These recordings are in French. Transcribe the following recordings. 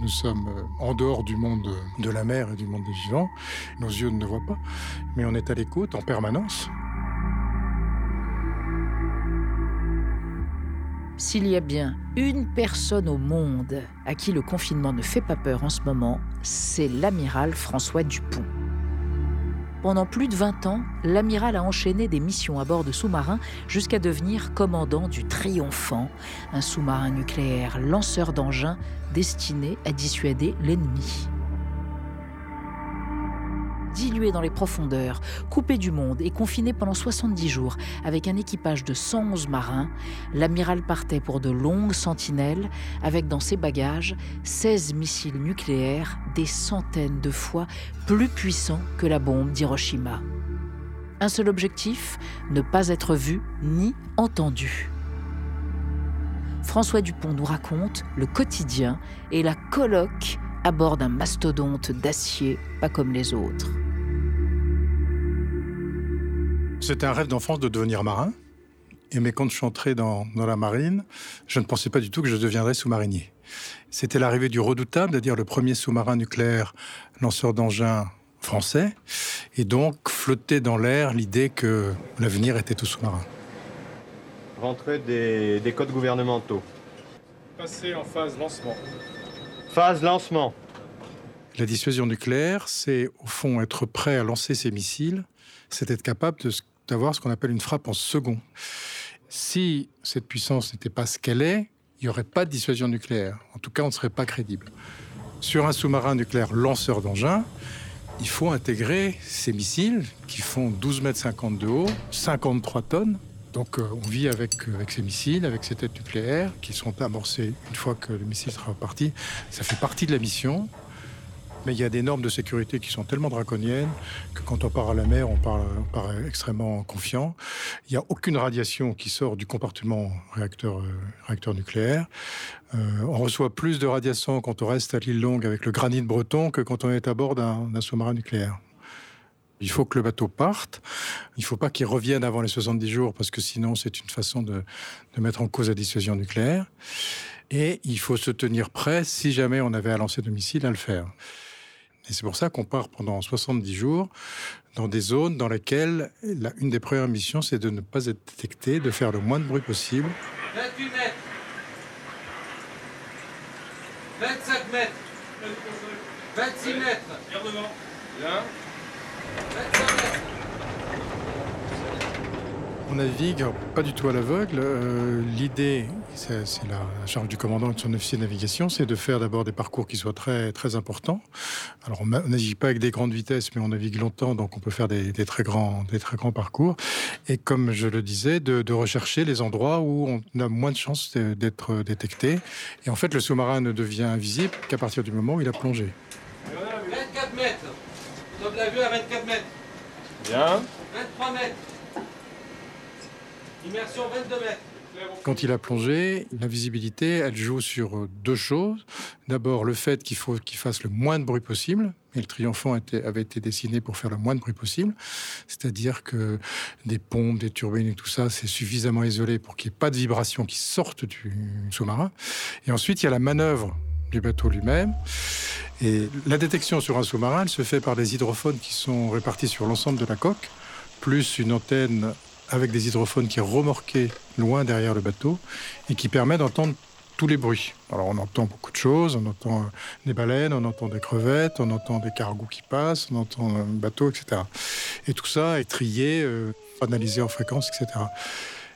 Nous sommes euh, en dehors du monde de la mer et du monde des vivants. Nos yeux ne voient pas, mais on est à l'écoute en permanence. S'il y a bien une personne au monde à qui le confinement ne fait pas peur en ce moment, c'est l'amiral François Dupont. Pendant plus de 20 ans, l'amiral a enchaîné des missions à bord de sous-marins jusqu'à devenir commandant du Triomphant, un sous-marin nucléaire lanceur d'engins destiné à dissuader l'ennemi dilué dans les profondeurs, coupé du monde et confiné pendant 70 jours avec un équipage de 111 marins, l'amiral partait pour de longues sentinelles avec dans ses bagages 16 missiles nucléaires des centaines de fois plus puissants que la bombe d'Hiroshima. Un seul objectif, ne pas être vu ni entendu. François Dupont nous raconte le quotidien et la colloque à bord d'un mastodonte d'acier pas comme les autres. C'était un rêve d'enfance de devenir marin. Et mais quand je suis entré dans, la marine, je ne pensais pas du tout que je deviendrais sous-marinier. C'était l'arrivée du redoutable, c'est-à-dire le premier sous-marin nucléaire lanceur d'engins français, et donc flottait dans l'air l'idée que l'avenir était tout sous-marin. Rentrée des, des codes gouvernementaux. Passer en phase lancement. Phase lancement. La dissuasion nucléaire, c'est au fond être prêt à lancer ses missiles, c'est être capable d'avoir ce qu'on appelle une frappe en second. Si cette puissance n'était pas ce qu'elle est, il n'y aurait pas de dissuasion nucléaire. En tout cas, on ne serait pas crédible. Sur un sous-marin nucléaire lanceur d'engins, il faut intégrer ces missiles qui font 12 mètres 50 de haut, 53 tonnes, donc euh, on vit avec, euh, avec ces missiles, avec ces têtes nucléaires qui sont amorcées une fois que le missile sera parti. Ça fait partie de la mission. Mais il y a des normes de sécurité qui sont tellement draconiennes que quand on part à la mer, on part, extrêmement confiant. Il n'y a aucune radiation qui sort du compartiment réacteur, euh, nucléaire. on reçoit plus de radiation quand on reste à l'île Longue avec le granit breton que quand on est à bord d'un sous-marin nucléaire. Il faut que le bateau parte. Il ne faut pas qu'il revienne avant les 70 jours parce que sinon c'est une façon de, mettre en cause la dissuasion nucléaire. Et il faut se tenir prêt si jamais on avait à lancer de missiles à le faire. Et c'est pour ça qu'on part pendant 70 jours dans des zones dans lesquelles la, une des premières missions c'est de ne pas être détecté, de faire le moins de bruit possible. 28 mètres. 25 mètres. 26 mètres. Bien. On navigue pas du tout à l'aveugle. Euh, l'idée, c'est la charge du commandant et de son officier de navigation, c'est de faire d'abord des parcours qui soient très très importants. Alors on, navigue pas avec des grandes vitesses, mais on navigue longtemps, donc on peut faire des, très grands des très grands parcours. Et comme je le disais, de, rechercher les endroits où on a moins de chances d'être détecté. Et en fait, le sous-marin ne devient invisible qu'à partir du moment où il a plongé. 24 mètres. On la vue à 24 mètres. Bien. 23 mètres. Immersion 22 mètres. Quand il a plongé, la visibilité, elle joue sur deux choses. D'abord, le fait qu'il faut qu'il fasse le moins de bruit possible. Et le triomphant avait été dessiné pour faire le moins de bruit possible. C'est-à-dire que des pompes, des turbines et tout ça, c'est suffisamment isolé pour qu'il n'y ait pas de vibrations qui sortent du sous-marin. Et ensuite, il y a la manœuvre du bateau lui-même. Et la détection sur un sous-marin, elle se fait par des hydrophones qui sont répartis sur l'ensemble de la coque, plus une antenne avec des hydrophones qui est remorquée loin derrière le bateau et qui permet d'entendre tous les bruits. Alors on entend beaucoup de choses, on entend euh, des baleines, on entend des crevettes, on entend des cargos qui passent, on entend un bateau, etc. Et tout ça est trié, euh, analysé en fréquence, etc.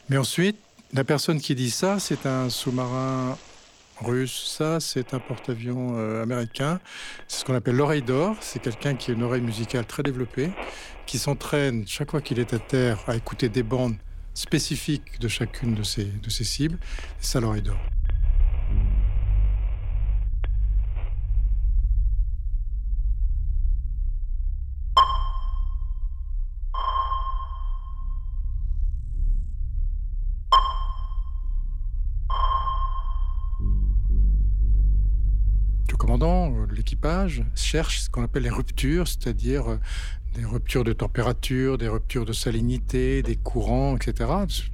Mais ensuite, la personne qui dit ça, c'est un sous-marin russe. Ça, c'est un porte-avions euh, américain. C'est ce qu'on appelle l'oreille d'or. C'est quelqu'un qui a une oreille musicale très développée, qui s'entraîne chaque fois qu'il est à terre à écouter des bandes spécifiques de chacune de ses, de cibles. Ça l'oreille d'or. l'équipage cherche ce qu'on appelle les ruptures, c'est-à-dire euh, des ruptures de température, des ruptures de salinité, des courants, etc.,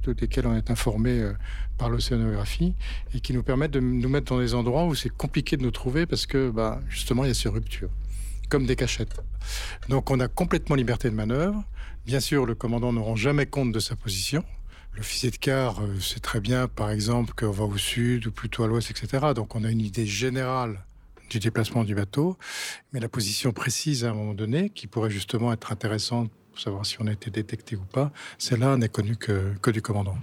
desquels on est informé euh, par l'océanographie, et qui nous permettent de nous mettre dans des endroits où c'est compliqué de nous trouver parce que bah, justement il y a ces ruptures, comme des cachettes. Donc on a complètement liberté de manœuvre. Bien sûr, le commandant ne rend jamais compte de sa position. L'officier de quart euh, sait très bien, par exemple, qu'on va au sud ou plutôt à l'ouest, etc. Donc on a une idée générale du déplacement du bateau, mais la position précise à un moment donné, qui pourrait justement être intéressante pour savoir si on a été détecté ou pas, celle-là n'est connue que, du commandant.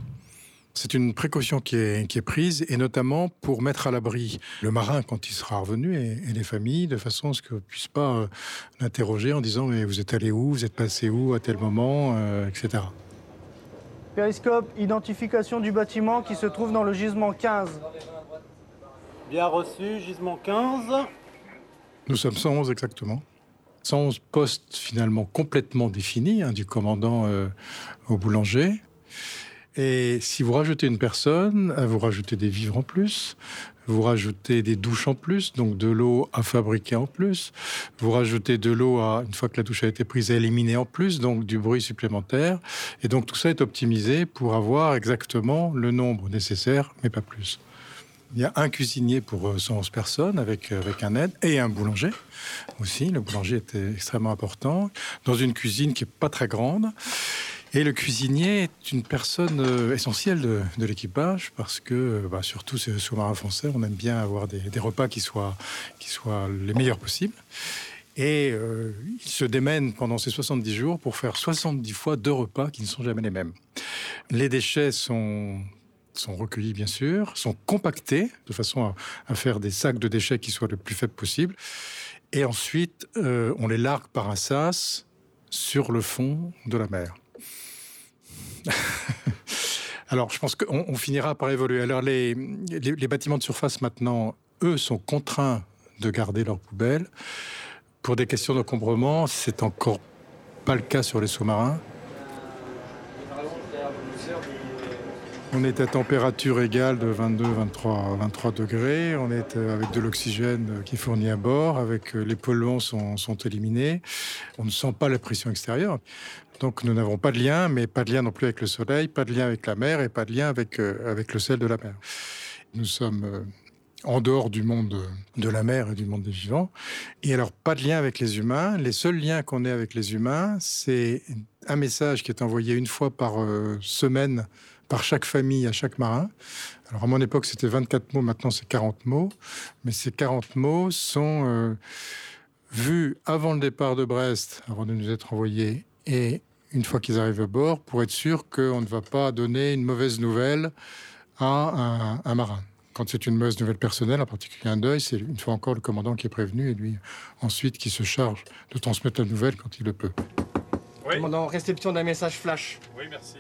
C'est une précaution qui est, prise, et notamment pour mettre à l'abri le marin quand il sera revenu et, et les familles, de façon à ce qu'on ne puisse pas euh, l'interroger en disant Mais vous êtes allé où Vous êtes passé où à tel moment euh, etc. Périscope, identification du bâtiment qui se trouve dans le gisement 15. Bien reçu, gisement 15. Nous sommes 111 exactement. 111 postes finalement complètement définis, hein, du commandant euh, au boulanger. Et si vous rajoutez une personne, euh, vous rajoutez des vivres en plus, vous rajoutez des douches en plus, donc de l'eau à fabriquer en plus, vous rajoutez de l'eau à, une fois que la douche a été prise, à éliminer en plus, donc du bruit supplémentaire. Et donc tout ça est optimisé pour avoir exactement le nombre nécessaire, mais pas plus. Il y a un cuisinier pour 111 personnes avec, avec un aide et un boulanger aussi. Le boulanger était extrêmement important dans une cuisine qui est pas très grande. Et le cuisinier est une personne euh, essentielle de, l'équipage parce que, bah, surtout sous-marin français, on aime bien avoir des, repas qui soient, qui soient les meilleurs possibles. Et euh, il se démène pendant ces 70 jours pour faire 70 fois deux repas qui ne sont jamais les mêmes. Les déchets sont sont recueillis bien sûr, sont compactés de façon à, faire des sacs de déchets qui soient le plus faibles possible. Et ensuite, euh, on les largue par un sas sur le fond de la mer. Alors, je pense qu'on on finira par évoluer. Alors, les, les, les, bâtiments de surface maintenant, eux, sont contraints de garder leurs poubelles. Pour des questions d'encombrement, c'est encore pas le cas sur les sous-marins. On est à température égale de 22, 23, 23 degrés. On est euh, avec de l'oxygène qui est fourni à bord, avec euh, les polluants sont, sont éliminés. On ne sent pas la pression extérieure. Donc nous n'avons pas de lien, mais pas de lien non plus avec le soleil, pas de lien avec la mer et pas de lien avec, euh, avec le sel de la mer. Nous sommes euh, en dehors du monde de la mer et du monde des vivants. Et alors, pas de lien avec les humains. Les seuls liens qu'on ait avec les humains, c'est un message qui est envoyé une fois par euh, semaine par chaque famille à chaque marin. Alors à mon époque, c'était 24 mots, maintenant c'est 40 mots. Mais ces 40 mots sont euh, vus avant le départ de Brest, avant de nous être envoyés, et une fois qu'ils arrivent à bord, pour être sûr qu'on ne va pas donner une mauvaise nouvelle à un, un marin. Quand c'est une mauvaise nouvelle personnelle, en particulier un deuil, c'est une fois encore le commandant qui est prévenu et lui ensuite qui se charge de transmettre la nouvelle quand il le peut. Oui. Commandant, réception d'un message flash. Oui, merci.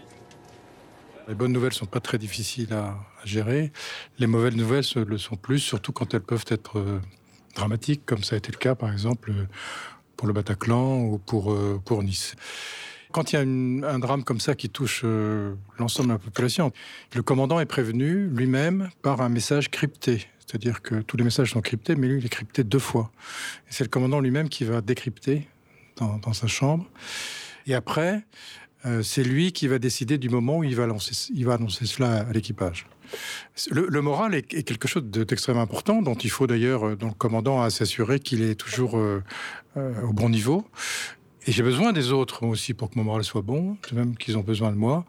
Les bonnes nouvelles sont pas très difficiles à, à gérer. Les mauvaises nouvelles le sont plus, surtout quand elles peuvent être euh, dramatiques, comme ça a été le cas, par exemple, pour le Bataclan ou pour, euh, pour Nice. Quand il y a un drame comme ça qui touche euh, l'ensemble de la population, le commandant est prévenu lui-même par un message crypté. C'est-à-dire que tous les messages sont cryptés, mais lui, il est crypté deux fois. C'est le commandant lui-même qui va décrypter dans, sa chambre. Et après, euh, c'est lui qui va décider du moment où il va, annoncer cela à l'équipage. Le, moral est, quelque chose d'extrêmement important, dont il faut d'ailleurs, euh, dont le commandant a s'assurer qu'il est toujours au bon niveau. Et j'ai besoin des autres aussi pour que mon moral soit bon, de même qu'ils ont besoin de moi.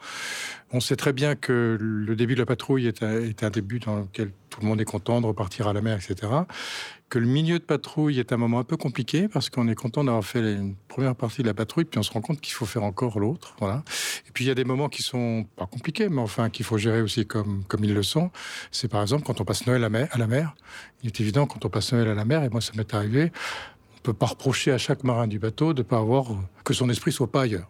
On sait très bien que le début de la patrouille est un, début dans lequel tout le monde est content de repartir à la mer, etc. Que le milieu de patrouille est un moment un peu compliqué parce qu'on est content d'avoir fait une première partie de la patrouille, puis on se rend compte qu'il faut faire encore l'autre. Voilà. Et puis il y a des moments qui sont pas compliqués, mais enfin qu'il faut gérer aussi comme, comme ils le sont. C'est par exemple quand on passe Noël à, à la mer. Il est évident quand on passe Noël à la mer, et moi ça m'est arrivé, peut pas reprocher à chaque marin du bateau de pas avoir que son esprit soit pas ailleurs.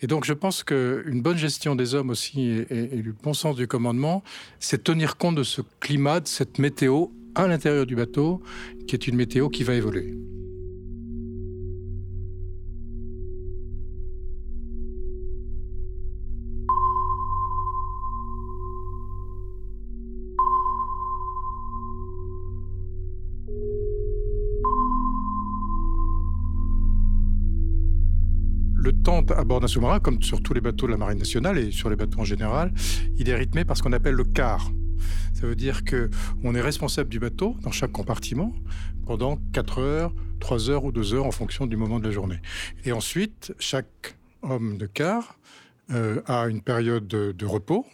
Et donc je pense qu'une bonne gestion des hommes aussi et, et, le bon sens du commandement, c'est tenir compte de ce climat, de cette météo à l'intérieur du bateau, qui est une météo qui va évoluer. À bord d'un sous-marin, comme sur tous les bateaux de la Marine nationale et sur les bateaux en général, il est rythmé par ce qu'on appelle le quart. Ça veut dire que on est responsable du bateau dans chaque compartiment pendant 4 heures, 3 heures ou 2 heures en fonction du moment de la journée. Et ensuite, chaque homme de quart euh, a une période de, de repos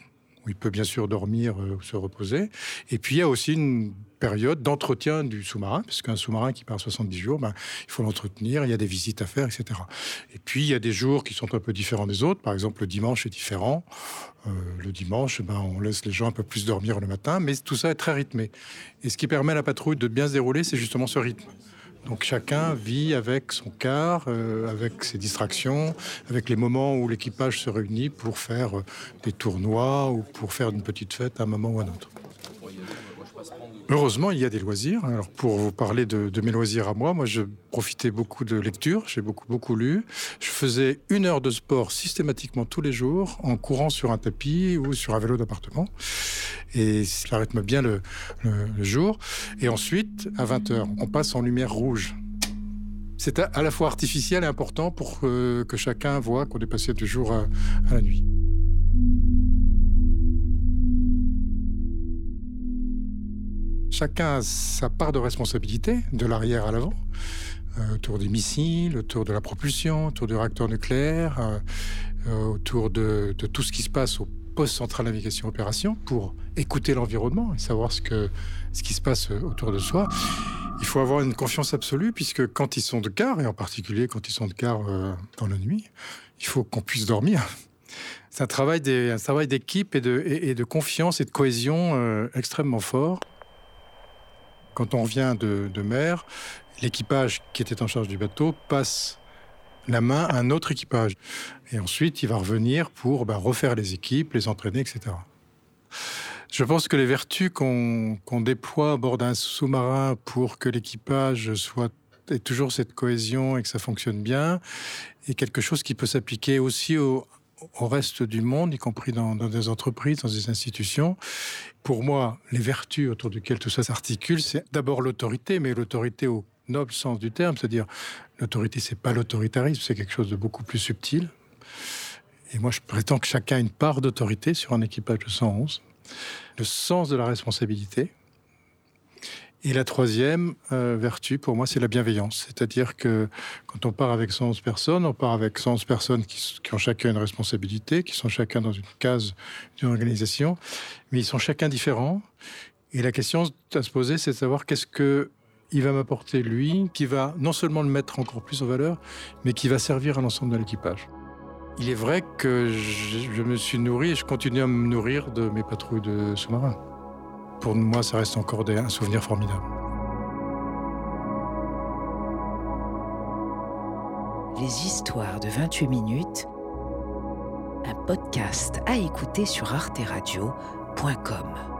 où il peut bien sûr dormir euh, ou se reposer. Et puis il y a aussi une période d'entretien du sous-marin, parce qu'un sous-marin qui part 70 jours, ben, il faut l'entretenir, il y a des visites à faire, etc. Et puis il y a des jours qui sont un peu différents des autres. Par exemple, le dimanche est différent. Euh, le dimanche, ben, on laisse les gens un peu plus dormir le matin, mais tout ça est très rythmé. Et ce qui permet à la patrouille de bien se dérouler, c'est justement ce rythme. Donc chacun vit avec son quart, euh, avec ses distractions, avec les moments où l'équipage se réunit pour faire euh, des tournois ou pour faire une petite fête à un moment ou à un autre. Heureusement, il y a des loisirs. Alors, pour vous parler de, mes loisirs à moi, moi, je profitais beaucoup de lecture. J'ai beaucoup, beaucoup lu. Je faisais une heure de sport systématiquement tous les jours en courant sur un tapis ou sur un vélo d'appartement. Et ça rythme bien le, jour. Et ensuite, à 20 heures, on passe en lumière rouge. C'est à, la fois artificiel et important pour que chacun voit qu'on est passé du jour à la nuit. Chacun a sa part de responsabilité, de l'arrière à l'avant, euh, autour des missiles, autour de la propulsion, autour du réacteur nucléaire, euh, euh, autour de, tout ce qui se passe au poste central navigation opération pour écouter l'environnement et savoir ce, qui se passe autour de soi. Il faut avoir une confiance absolue puisque quand ils sont de quart, et en particulier quand ils sont de quart euh, dans la nuit, il faut qu'on puisse dormir. C'est un travail d'équipe et de, confiance et de cohésion extrêmement fort. Quand on revient de, mer, l'équipage qui était en charge du bateau passe la main à un autre équipage. Et ensuite, il va revenir pour bah, refaire les équipes, les entraîner, etc. Je pense que les vertus qu'on qu'on déploie à bord d'un sous-marin pour que l'équipage soit ait toujours cette cohésion et que ça fonctionne bien, est quelque chose qui peut s'appliquer aussi au, au reste du monde, y compris dans, dans des entreprises, dans des institutions. Pour moi, les vertus autour desquelles tout ça s'articule, c'est d'abord l'autorité, mais l'autorité au noble sens du terme, c'est-à-dire l'autorité, c'est pas l'autoritarisme, c'est quelque chose de beaucoup plus subtil. Et moi, je prétends que chacun a une part d'autorité sur un équipage de 111. Le sens de la responsabilité. Et la troisième euh, vertu, pour moi, c'est la bienveillance. C'est-à-dire que quand on part avec 111 personnes, on part avec 111 personnes qui, ont chacun une responsabilité, qui sont chacun dans une case d'une organisation, mais ils sont chacun différents. Et la question à se poser, c'est de savoir qu'est-ce que il va m'apporter lui, qui va non seulement le mettre encore plus en valeur, mais qui va servir à l'ensemble de l'équipage. Il est vrai que je me suis nourri et je continue à me nourrir de mes patrouilles de sous-marins. Pour moi, ça reste encore un souvenir formidable. Les histoires de 28 minutes, un podcast à écouter sur arteradio.com.